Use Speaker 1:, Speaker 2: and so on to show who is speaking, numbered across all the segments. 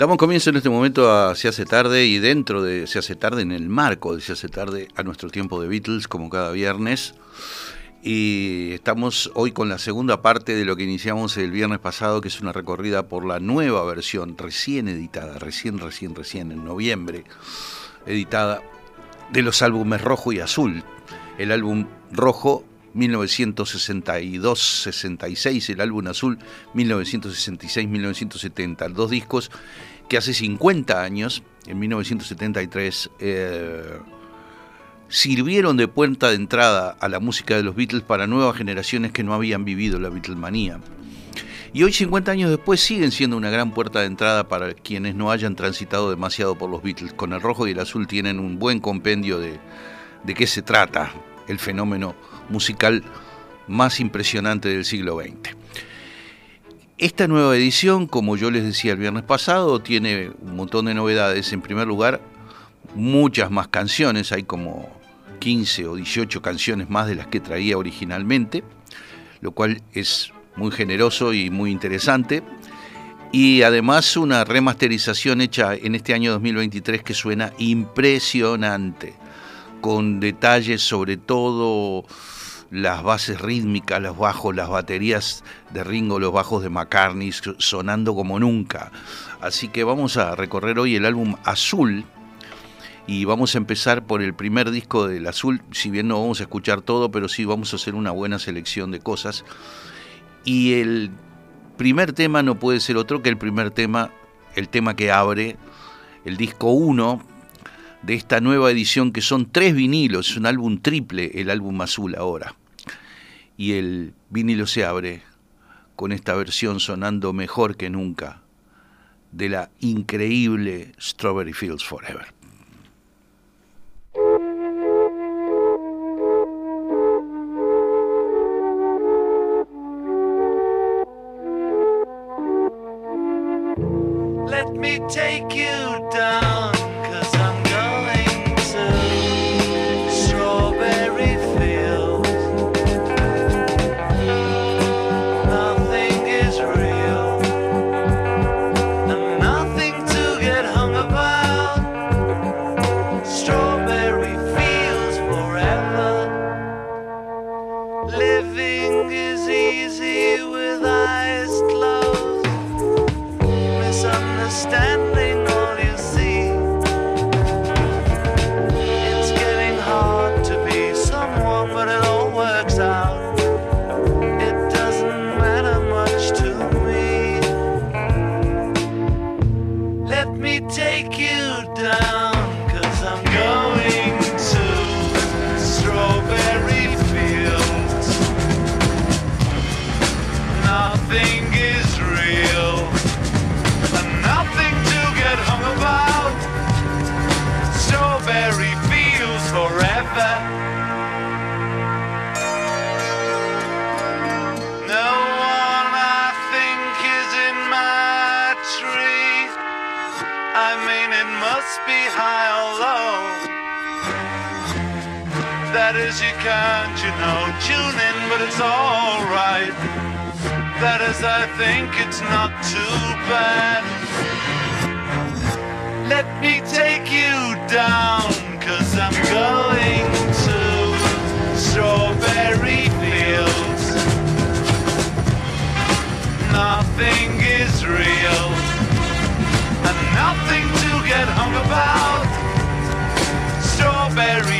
Speaker 1: Damos comienzo en este momento a Se hace tarde y dentro de Se hace tarde, en el marco de Se hace tarde, a nuestro tiempo de Beatles, como cada viernes. Y estamos hoy con la segunda parte de lo que iniciamos el viernes pasado, que es una recorrida por la nueva versión, recién editada, recién, recién, recién, en noviembre, editada, de los álbumes Rojo y Azul. El álbum Rojo 1962-66, el álbum azul 1966-1970, dos discos que hace 50 años, en 1973, eh, sirvieron de puerta de entrada a la música de los Beatles para nuevas generaciones que no habían vivido la Beatlemanía. Y hoy, 50 años después, siguen siendo una gran puerta de entrada para quienes no hayan transitado demasiado por los Beatles. Con el rojo y el azul tienen un buen compendio de, de qué se trata el fenómeno musical más impresionante del siglo XX. Esta nueva edición, como yo les decía el viernes pasado, tiene un montón de novedades. En primer lugar, muchas más canciones, hay como 15 o 18 canciones más de las que traía originalmente, lo cual es muy generoso y muy interesante. Y además una remasterización hecha en este año 2023 que suena impresionante, con detalles sobre todo las bases rítmicas, los bajos, las baterías de Ringo, los bajos de McCartney sonando como nunca. Así que vamos a recorrer hoy el álbum Azul y vamos a empezar por el primer disco del Azul, si bien no vamos a escuchar todo, pero sí vamos a hacer una buena selección de cosas. Y el primer tema no puede ser otro que el primer tema, el tema que abre el disco 1 de esta nueva edición que son tres vinilos, es un álbum triple, el álbum azul ahora y el vinilo se abre con esta versión sonando mejor que nunca de la increíble Strawberry Fields Forever. Let me take you down.
Speaker 2: can't you know? Tune in, but it's alright.
Speaker 3: That is, I think it's not too bad. Let me take you down, cause I'm going to strawberry fields. Nothing is real, and nothing to get hung about. Strawberry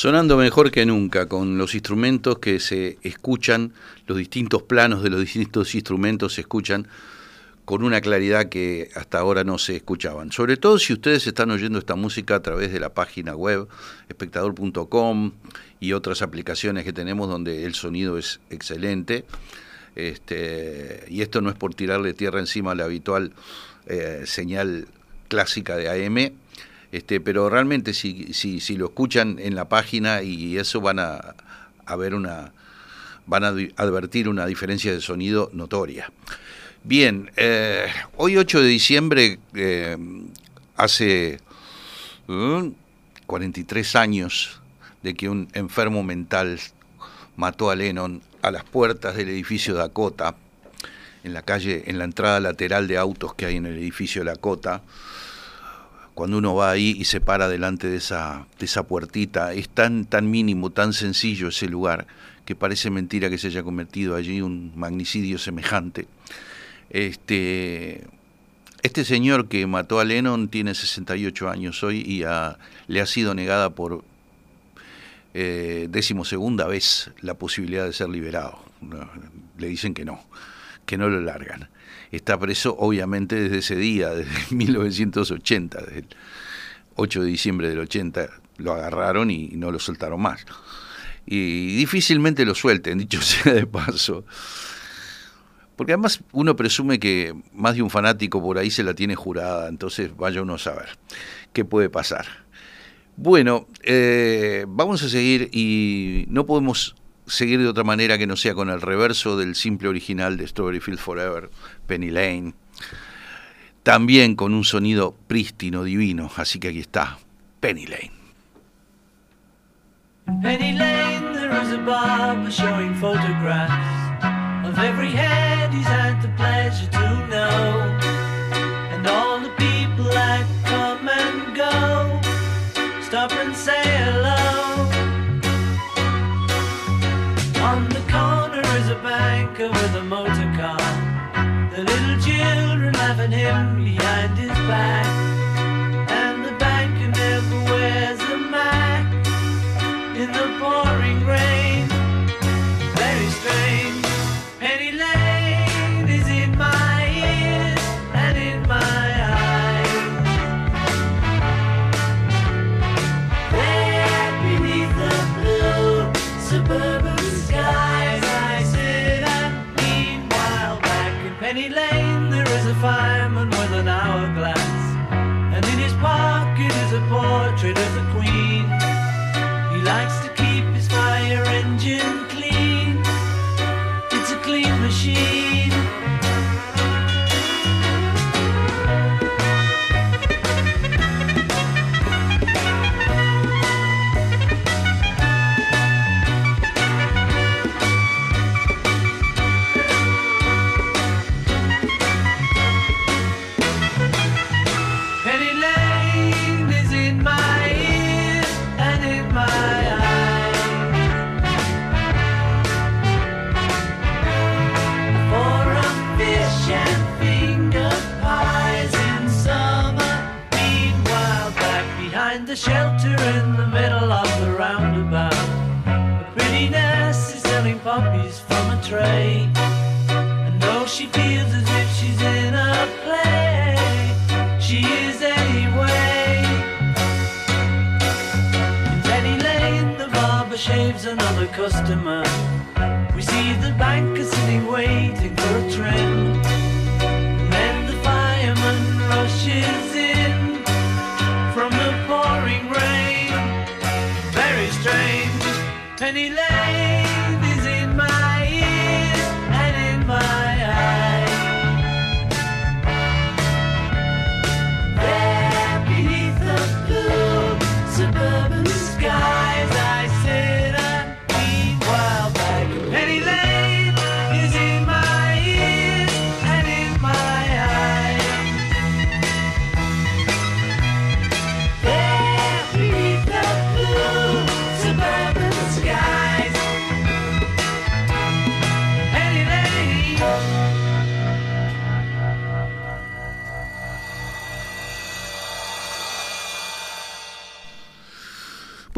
Speaker 1: Sonando mejor que nunca, con los instrumentos que se escuchan, los distintos planos de los distintos instrumentos se escuchan con una claridad que hasta ahora no se escuchaban. Sobre todo si ustedes están oyendo esta música a través de la página web espectador.com y otras aplicaciones que tenemos donde el sonido es excelente. Este, y esto no es por tirarle tierra encima a la habitual eh, señal clásica de AM, este, pero realmente si, si, lo escuchan en la página y eso van a, ver una van a advertir una diferencia de sonido notoria. Bien, eh, hoy 8 de diciembre, eh, hace 43 años de que un enfermo mental mató a Lennon a las puertas del edificio Dakota, en la calle, en la entrada lateral de autos que hay en el edificio Dakota cuando uno va ahí y se para delante de esa, de esa puertita, es tan, tan mínimo, tan sencillo ese lugar, que parece mentira que se haya cometido allí un magnicidio semejante. Este, este señor que mató a Lennon tiene 68 años hoy y le ha sido negada por eh, decimosegunda vez la posibilidad de ser liberado. Le dicen que no, que no lo largan está preso obviamente desde ese día, desde 1980, desde el 8 de diciembre del 80 lo agarraron y no lo soltaron más. Y difícilmente lo suelten, dicho sea de paso. Porque además uno presume que más de un fanático por ahí se la tiene jurada, entonces vaya uno a saber qué puede pasar. Bueno, eh, vamos a seguir y no podemos seguir de otra manera que no sea con el reverso del simple original de Strawberry Field Forever, Penny Lane. También con un sonido prístino, divino. Así que aquí está, Penny Lane.
Speaker 4: Penny Lane, there is a showing photographs of every head he's had the pleasure to know, back. Poppies from a tray. And though she feels as if she's in a play, she is anyway. In Penny Lane, the barber shaves another customer. We see the banker sitting waiting for a trim.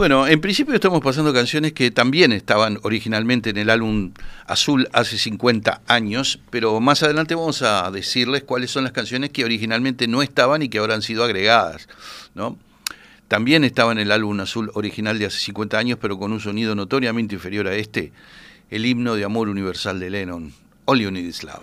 Speaker 1: Bueno, en principio estamos pasando canciones que también estaban originalmente en el álbum Azul hace 50 años, pero más adelante vamos a decirles cuáles son las canciones que originalmente no estaban y que ahora han sido agregadas. También estaba en el álbum Azul original de hace 50 años, pero con un sonido notoriamente inferior a este, el himno de amor universal de Lennon, All You Need Is Love.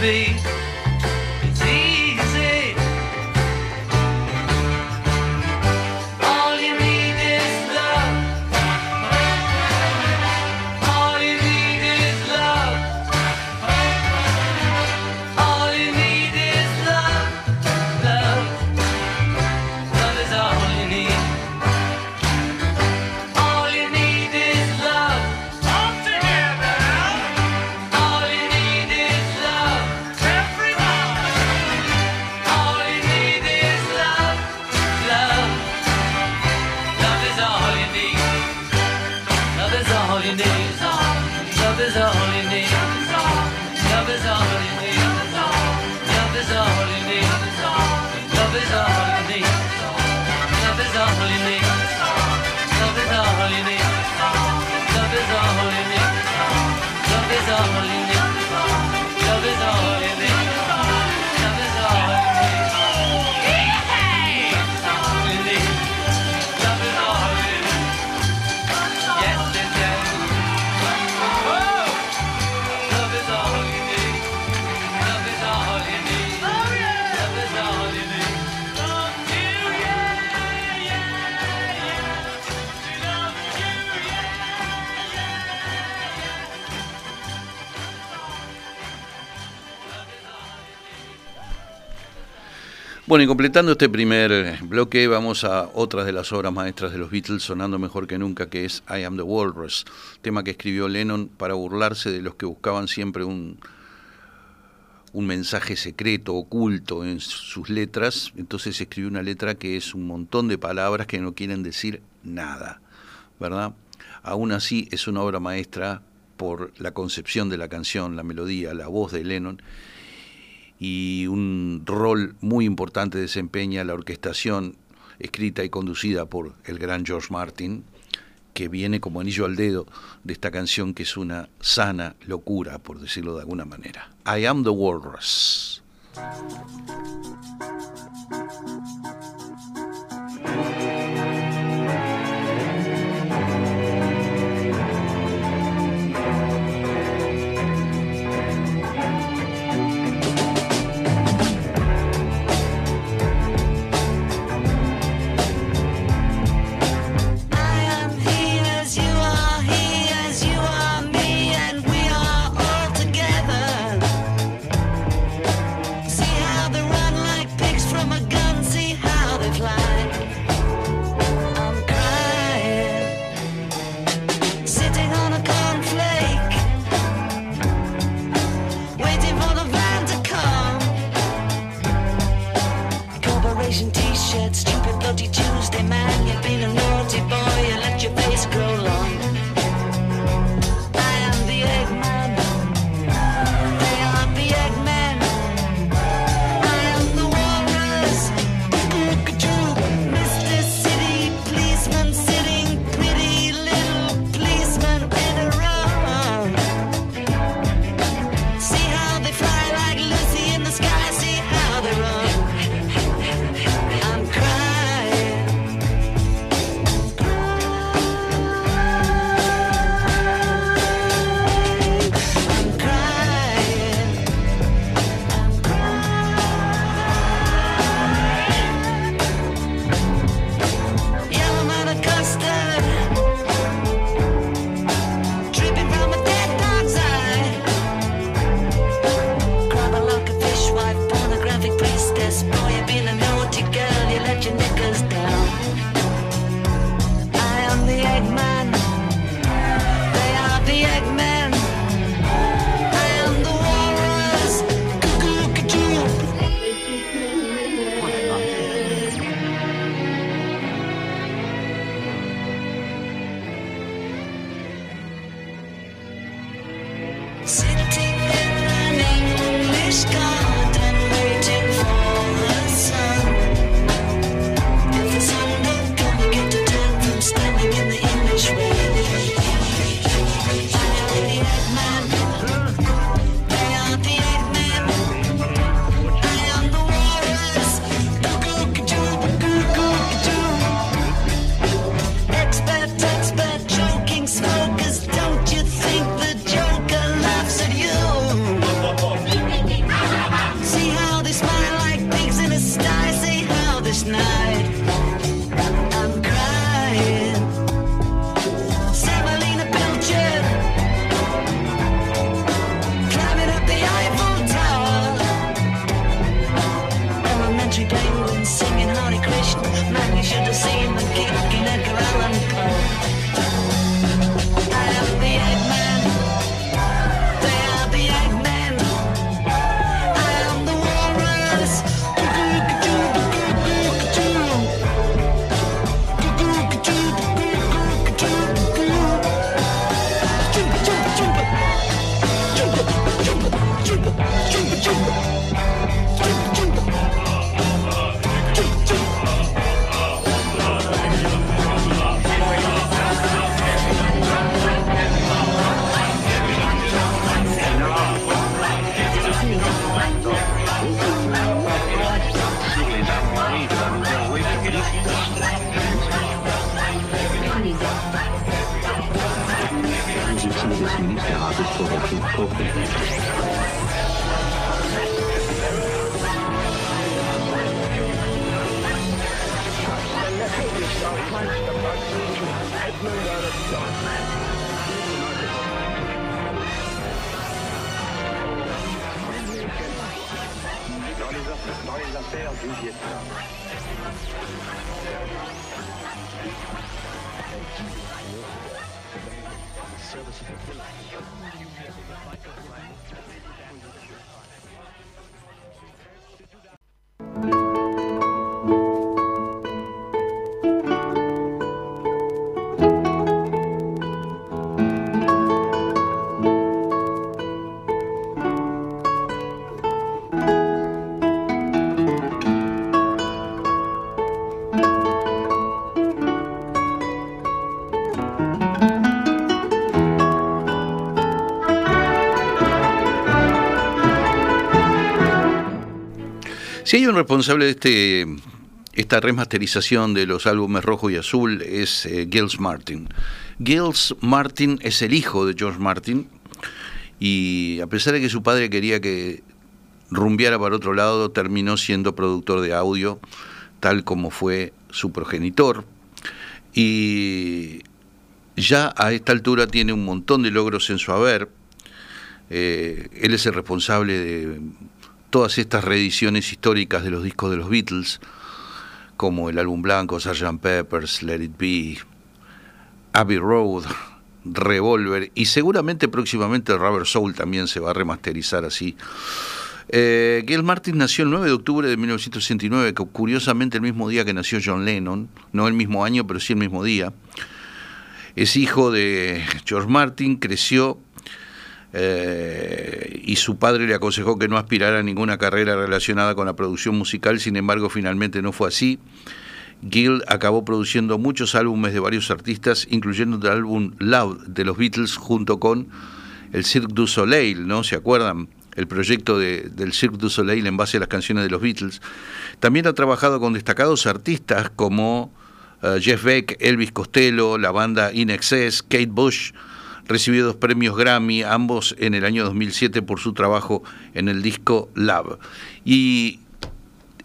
Speaker 4: Be.
Speaker 5: Bueno, y completando este primer eh, bloque, vamos a otras de las obras maestras de los Beatles sonando mejor que nunca, que es I Am the Walrus, tema que escribió Lennon para burlarse de los que buscaban siempre un, un mensaje secreto, oculto en sus letras. Entonces escribió una letra que es un montón de palabras que no quieren decir nada, ¿verdad? Aún así, es una obra maestra por la concepción de la canción, la melodía, la voz de Lennon y un rol muy importante desempeña la orquestación escrita y conducida por el gran George Martin, que viene como anillo al dedo de esta canción que es una sana locura, por decirlo de alguna manera. I am the walrus.
Speaker 1: Si hay un responsable de este esta remasterización de los álbumes rojo y azul es eh, Gils Martin. Gils Martin es el hijo de George Martin y a pesar de que su padre quería que rumbeara para otro lado, terminó siendo productor de audio, tal como fue su progenitor. Y ya a esta altura tiene un montón de logros en su haber. Eh, él es el responsable de todas estas reediciones históricas de los discos de los Beatles, como el álbum blanco, Sgt. Peppers, Let It Be, Abbey Road, Revolver y seguramente próximamente Rubber Soul también se va a remasterizar así. Eh, Gail Martin nació el 9 de octubre de 1969, que curiosamente el mismo día que nació John Lennon, no el mismo año, pero sí el mismo día. Es hijo de George Martin, creció eh, y su padre le aconsejó que no aspirara a ninguna carrera relacionada con la producción musical, sin embargo finalmente no fue así. Gill acabó produciendo muchos álbumes de varios artistas, incluyendo el álbum Loud de los Beatles junto con el Cirque du Soleil, ¿no? ¿Se acuerdan? El proyecto de- del Cirque du Soleil en base a las canciones de los Beatles. También ha trabajado con destacados artistas como eh, Jeff Beck, Elvis Costello, la banda In Excess, Kate Bush, recibió dos premios Grammy, ambos en el año 2007 por su trabajo en el disco Love. Y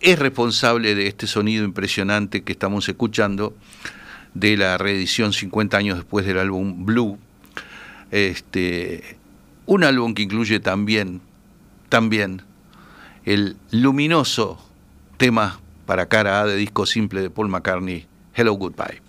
Speaker 1: es responsable de este sonido impresionante que estamos escuchando, de la reedición 50 años después del álbum Blue. Este, un álbum que incluye también, también el luminoso tema para cara A de disco simple de Paul McCartney, Hello Goodbye.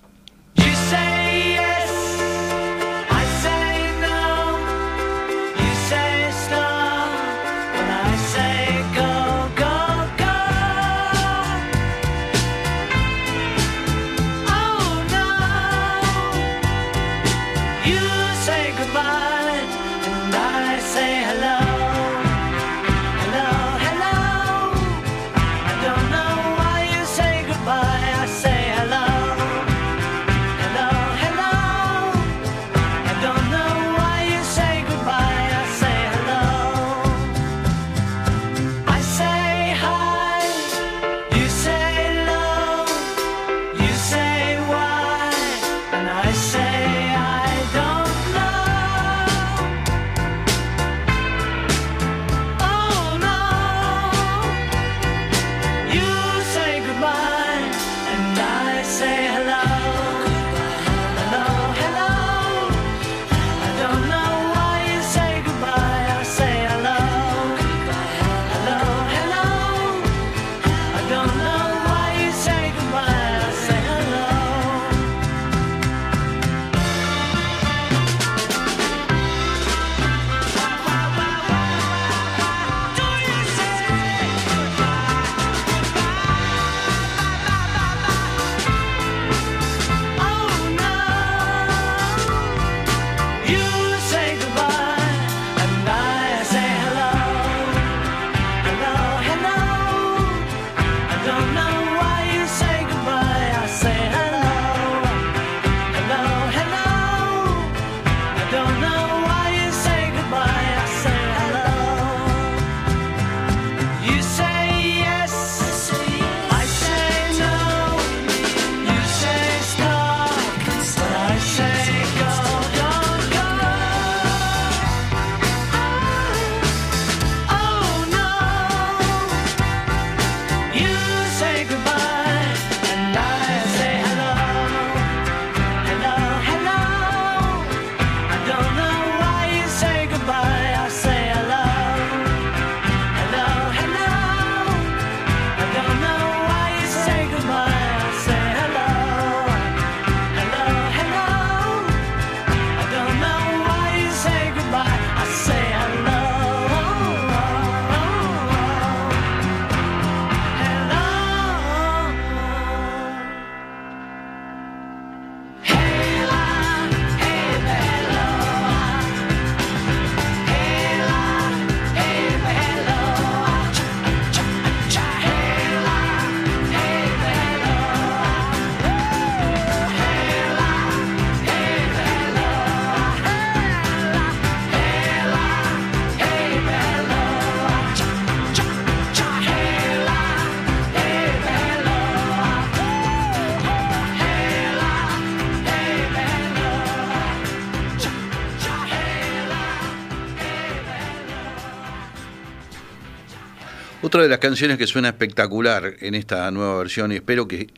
Speaker 1: De las canciones que suena espectacular en esta nueva versión, y espero que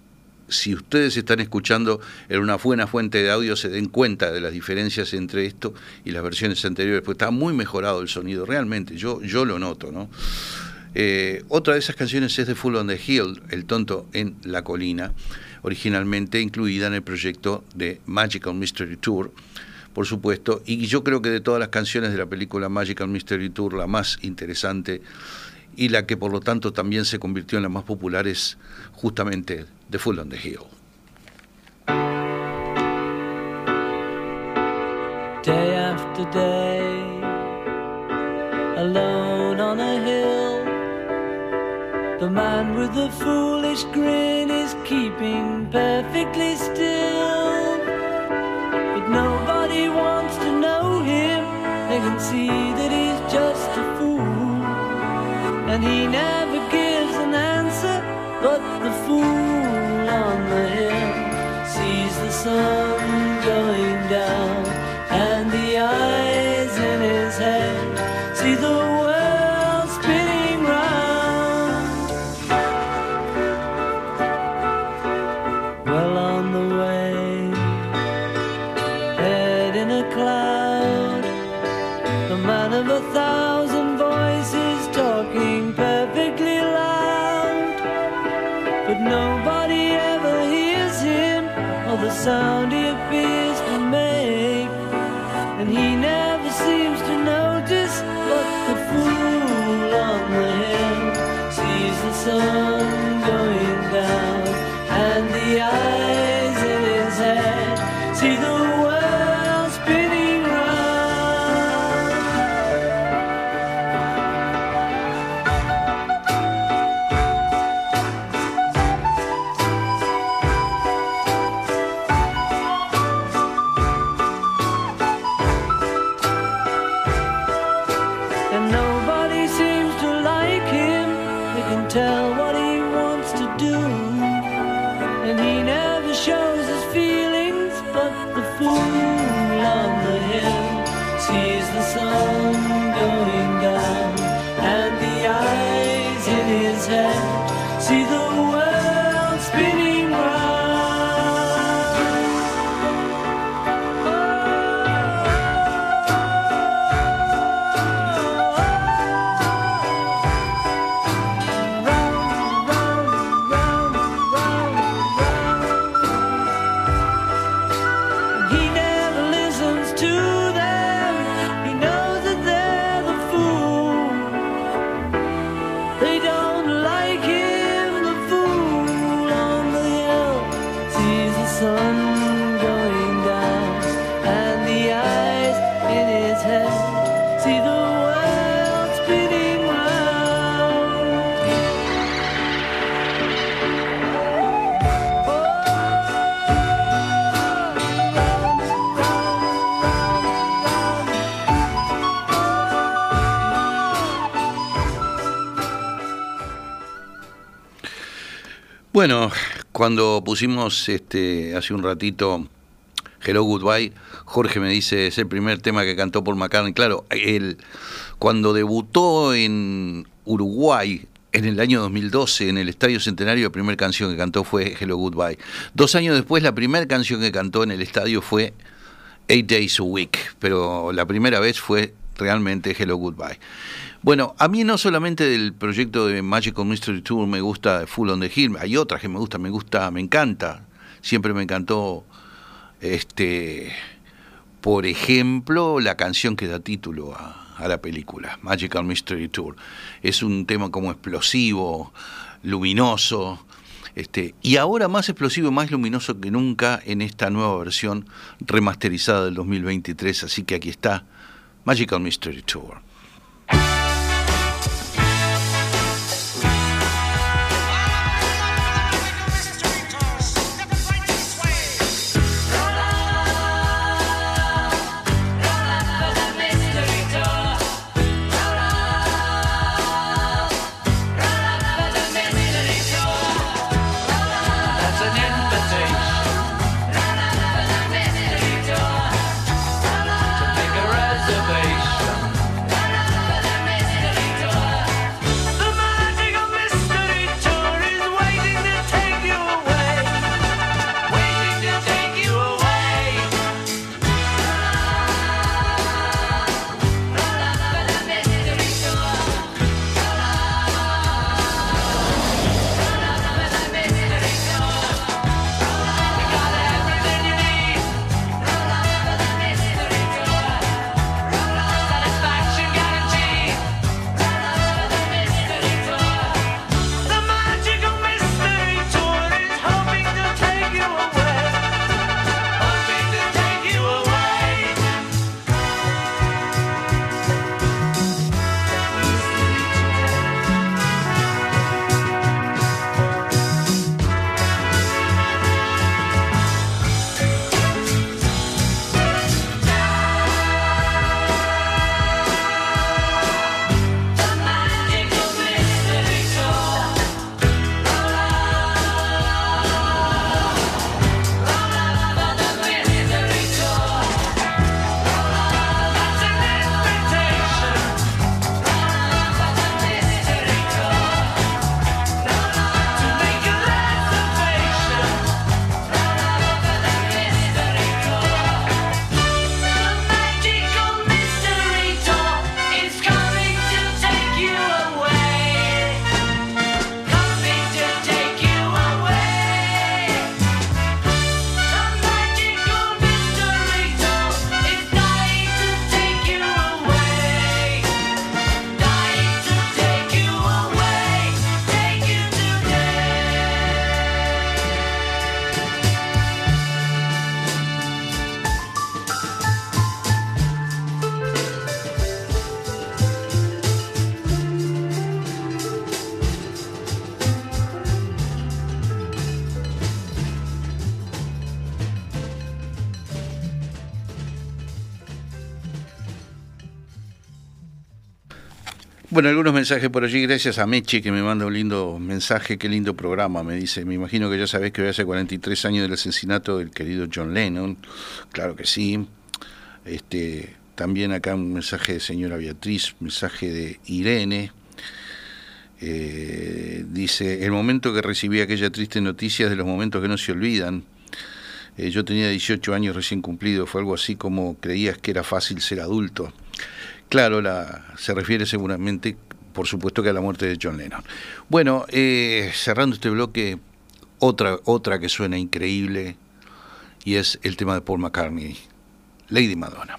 Speaker 1: si ustedes están escuchando en una buena fuente de audio se den cuenta de las diferencias entre esto y las versiones anteriores, porque está muy mejorado el sonido, realmente, yo, yo lo noto, ¿no? Eh, otra de esas canciones es de Full on the Hill, El tonto en la colina, originalmente incluida en el proyecto de Magical Mystery Tour, por supuesto, y yo creo que de todas las canciones de la película Magical Mystery Tour, la más interesante y la que por lo tanto también se convirtió en la más popular es justamente The Full on the Hill.
Speaker 4: day after day, alone on a hill. The man with the foolish grin is keeping perfectly still. But nobody wants to know him, they can see that he's just a. And he never gives an answer, but the fool on the hill sees the sun
Speaker 1: Bueno, cuando pusimos este hace un ratito Hello Goodbye, Jorge me dice, es el primer tema que cantó Paul McCartney. Claro, él, cuando debutó en Uruguay en el año 2012 en el Estadio Centenario, la primera canción que cantó fue Hello Goodbye. Dos años después, la primera canción que cantó en el estadio fue Eight Days a Week, pero la primera vez fue realmente Hello Goodbye. Bueno, a mí no solamente del proyecto de Magical Mystery Tour me gusta Full on the Hill, hay otras que me gustan, me gusta, me encanta, siempre me encantó, este, por ejemplo, la canción que da título a, la película, Magical Mystery Tour. Es un tema como explosivo, luminoso, este, y ahora más explosivo, más luminoso que nunca en esta nueva versión remasterizada del 2023. Así que aquí está Magical Mystery Tour. Bueno, algunos mensajes por allí, gracias a Meche que me manda un lindo mensaje, qué lindo programa, me dice, me imagino que ya sabés que hoy hace 43 años del asesinato del querido John Lennon, claro que sí, este, también acá un mensaje de señora Beatriz, mensaje de Irene, eh, dice, el momento que recibí aquella triste noticia es de los momentos que no se olvidan, Eh, yo tenía 18 años recién cumplido, fue algo así como creías que era fácil ser adulto. Claro, la, se refiere seguramente, por supuesto, que a la muerte de John Lennon. Bueno, eh, cerrando este bloque, otra, otra que suena increíble y es el tema de Paul McCartney, Lady Madonna.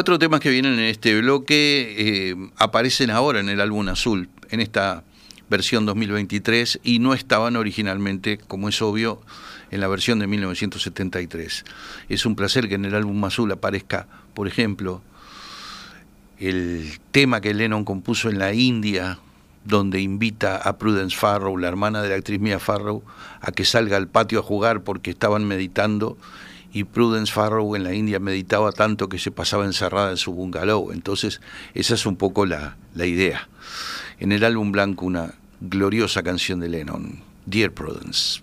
Speaker 1: Cuatro temas que vienen en este bloque eh, aparecen ahora en el álbum azul, en esta versión 2023, y no estaban originalmente, como es obvio, en la versión de 1973. Es un placer que en el álbum azul aparezca, por ejemplo, el tema que Lennon compuso en la India, donde invita a Prudence Farrow, la hermana de la actriz Mia Farrow, a que salga al patio a jugar porque estaban meditando y Prudence Farrow en la India meditaba tanto que se pasaba encerrada en su bungalow. Entonces, esa es un poco la, la idea. En el álbum blanco, una gloriosa canción de Lennon, Dear Prudence.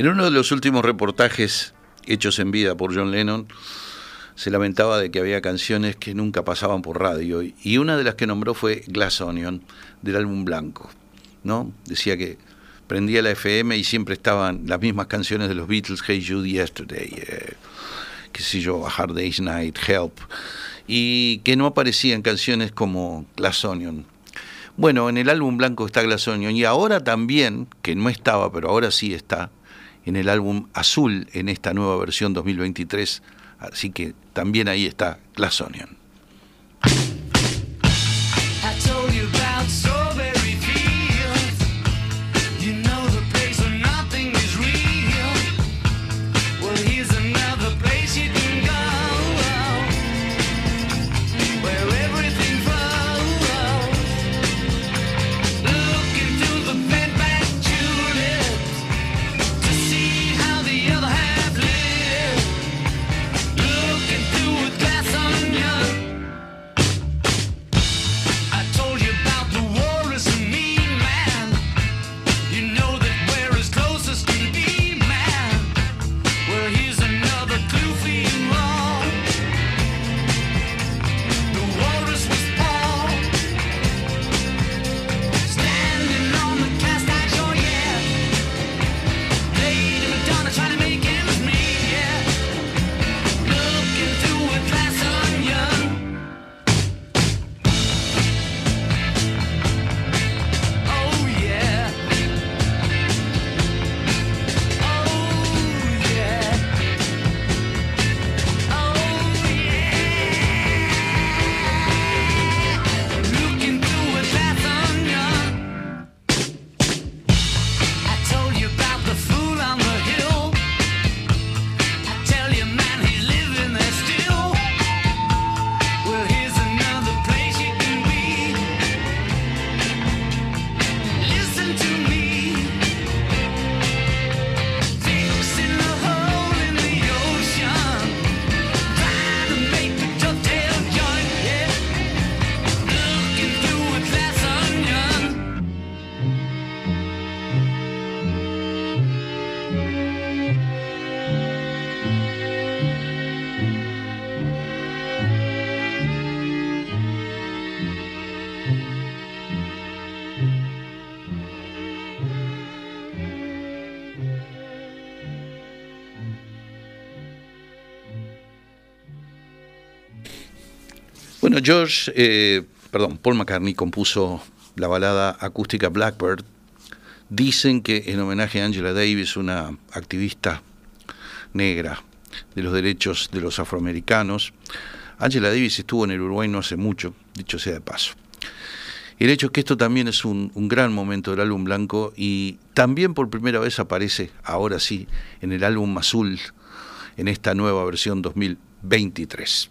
Speaker 5: En uno de los últimos reportajes hechos en vida por John Lennon, se lamentaba de que había canciones que nunca pasaban por radio y una de las que nombró fue Glass Onion del álbum Blanco, ¿no? Decía que prendía la FM y siempre estaban las mismas canciones de los Beatles, Hey Jude, Yesterday, eh, qué sé yo, A Hard Day's Night, Help, y que no aparecían canciones como Glass Onion. Bueno, en el álbum blanco está Glass Onion y ahora también, que no estaba, pero ahora sí está, en el álbum azul en esta nueva versión 2023, así que también ahí está Glass Onion. Bueno, George, eh, perdón, Paul McCartney compuso la balada acústica Blackbird. Dicen que en homenaje a Angela Davis, una activista negra de los derechos de los afroamericanos. Angela Davis estuvo en el Uruguay no hace mucho, dicho sea de paso. El hecho es que esto también es un, un gran momento del álbum blanco y también por primera vez aparece, ahora sí, en el álbum azul, en esta nueva versión 2023.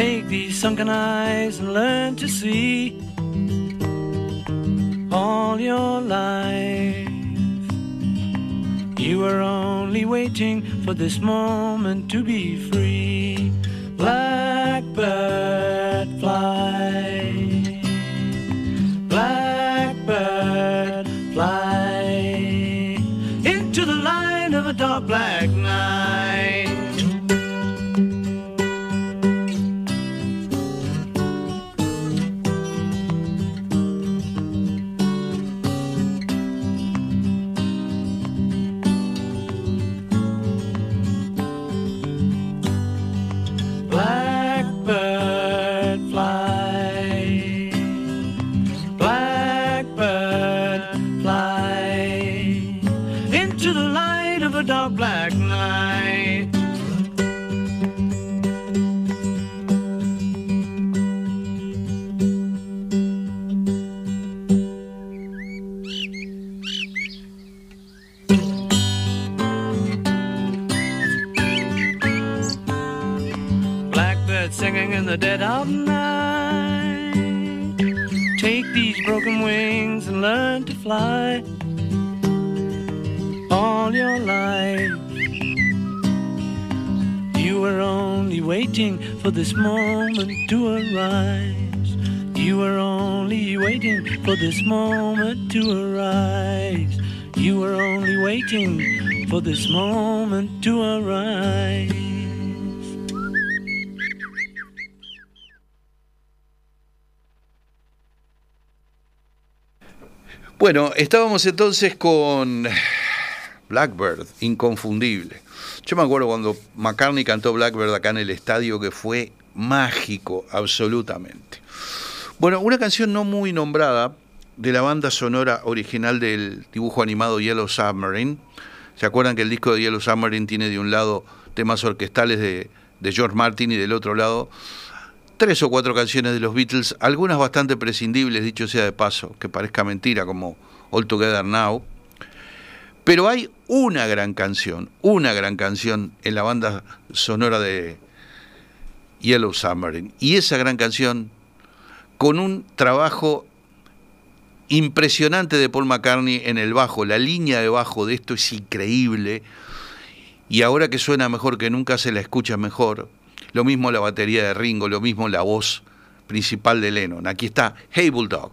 Speaker 4: Take these sunken eyes and learn to see all your life. You were only waiting for this moment to be free. Blackbird fly.
Speaker 1: Bueno, estábamos entonces con Blackbird, inconfundible. Yo me acuerdo cuando McCartney cantó Blackbird acá en el estadio, que fue mágico, absolutamente. Bueno, una canción no muy nombrada de la banda sonora original del dibujo animado Yellow Submarine. ¿Se acuerdan que el disco de Yellow Submarine tiene de un lado temas orquestales de, de George Martin y del otro lado tres o cuatro canciones de los Beatles, algunas bastante prescindibles, dicho sea de paso, que parezca mentira, como All Together Now. Pero hay una gran canción, una gran canción en la banda sonora de Yellow Submarine. Y esa gran canción, con un trabajo impresionante de Paul McCartney en el bajo, la línea de bajo de esto es increíble. Y ahora que suena mejor que nunca, se la escucha mejor. Lo mismo la batería de Ringo, lo mismo la voz principal de Lennon. Aquí está Hey Bulldog.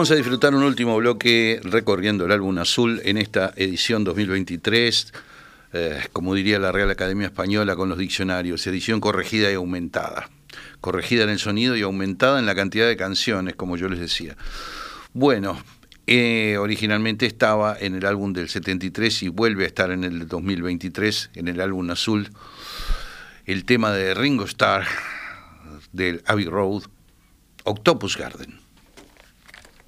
Speaker 1: Vamos a disfrutar un último bloque recorriendo el álbum azul en esta edición 2023, eh, como diría la Real Academia Española con los diccionarios, edición corregida y aumentada. Corregida en el sonido y aumentada en la cantidad de canciones, como yo les decía. Bueno, eh, originalmente estaba en el álbum del 73 y vuelve a estar en el 2023, en el álbum azul, el tema de Ringo Starr del Abbey Road, Octopus Garden.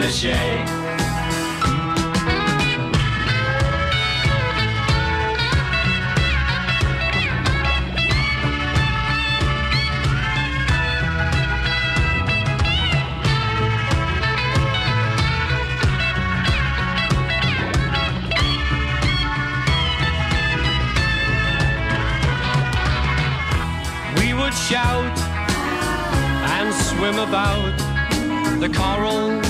Speaker 2: the shade. We would shout and swim about the coral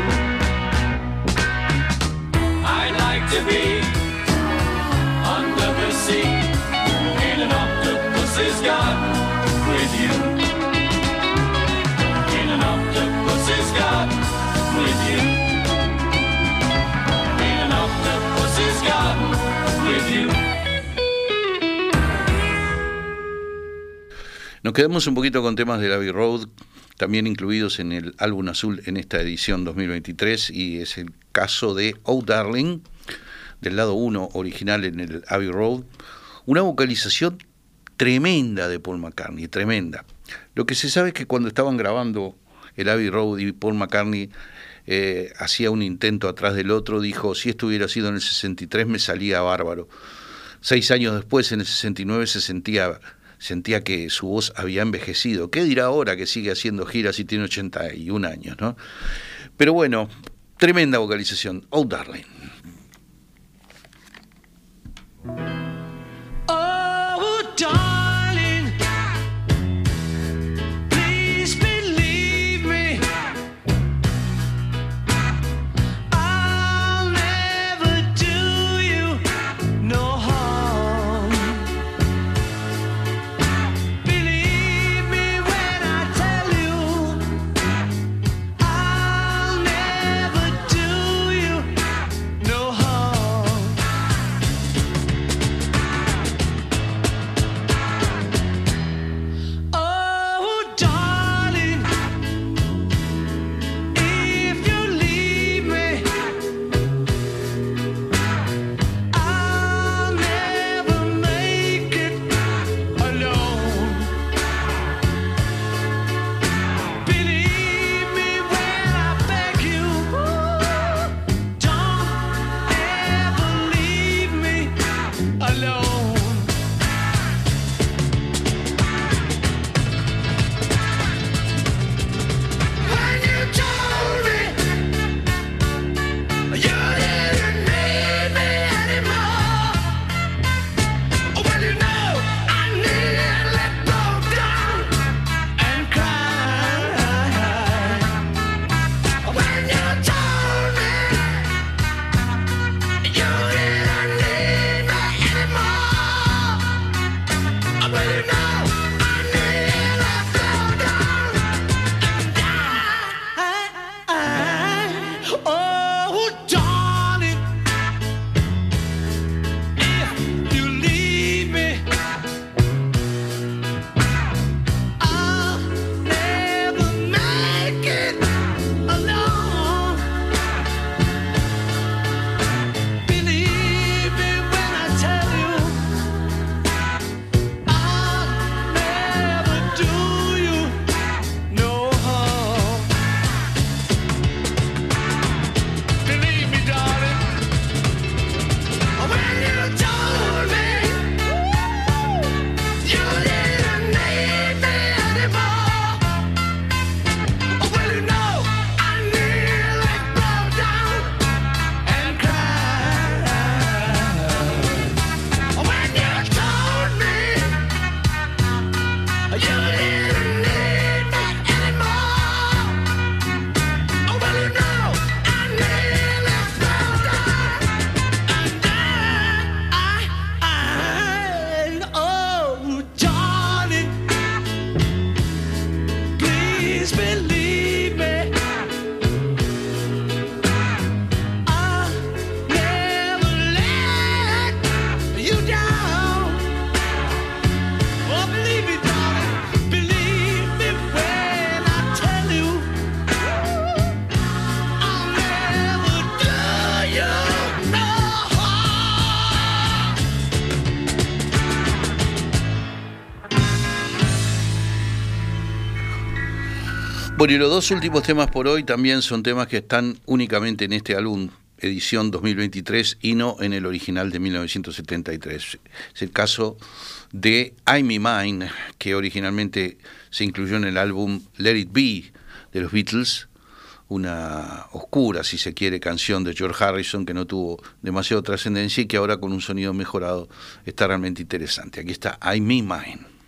Speaker 1: Nos quedamos un poquito con temas del Abbey Road, también incluidos en el álbum azul en esta edición 2023, y es el caso de Oh Darling, del lado 1 original en el Abbey Road, una vocalización tremenda de Paul McCartney, tremenda. Lo que se sabe es que cuando estaban grabando el Abbey Road y Paul McCartney eh, hacía un intento atrás del otro, dijo, si esto hubiera sido en el 63 me salía bárbaro. Seis años después, en el 69, se sentía, sentía que su voz había envejecido. ¿Qué dirá ahora que sigue haciendo giras y tiene 81 años? ¿no? Pero bueno, tremenda vocalización. Oh, darling. Bueno, y los dos últimos temas por hoy también son temas que están únicamente en este álbum, edición 2023, y no en el original de 1973. Es el caso de I'm Me Mine, que originalmente se incluyó en el álbum Let It Be de los Beatles, una oscura, si se quiere, canción de George Harrison que no tuvo demasiada trascendencia y que ahora con un sonido mejorado está realmente interesante. Aquí está I'm Me Mine.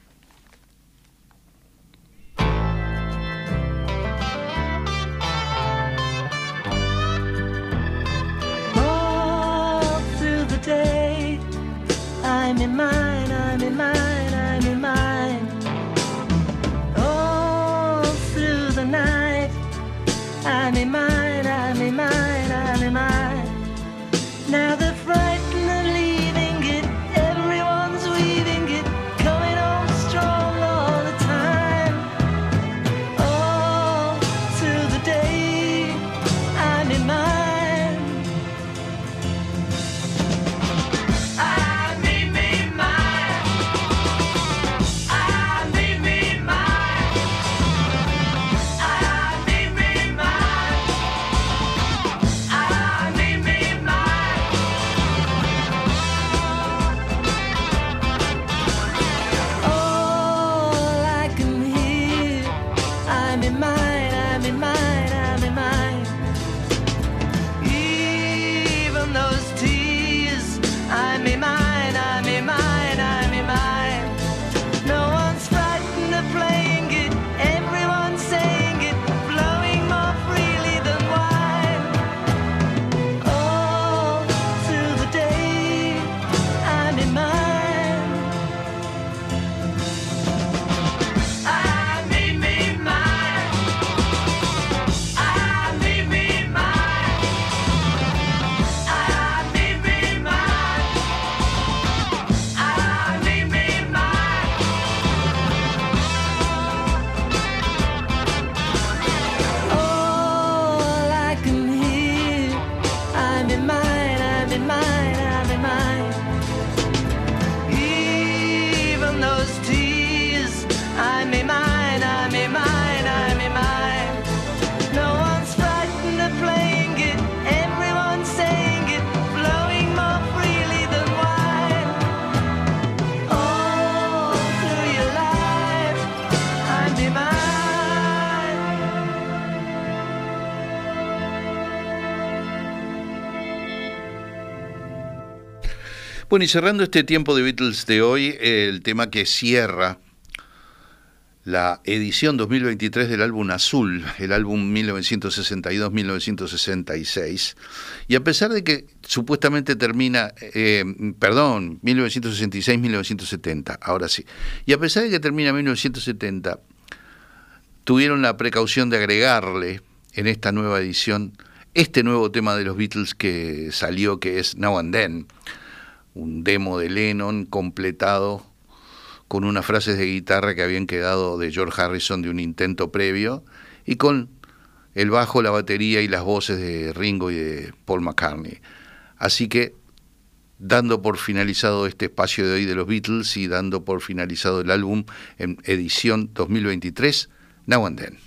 Speaker 5: I'm in mine,
Speaker 1: Bueno, y cerrando este tiempo de Beatles de hoy, el tema que cierra la edición 2023 del álbum Azul, el álbum 1962-1966. Y a pesar de que supuestamente termina, eh, perdón, 1966-1970, ahora sí. Y a pesar de que termina 1970, tuvieron la precaución de agregarle en esta nueva edición este nuevo tema de los Beatles que salió, que es Now and Then un demo de Lennon completado con unas frases de guitarra que habían quedado de George Harrison de un intento previo y con el bajo, la batería y las voces de Ringo y de Paul McCartney. Así que dando por finalizado este espacio de hoy de los Beatles y dando por finalizado el álbum en edición 2023, Now and Then.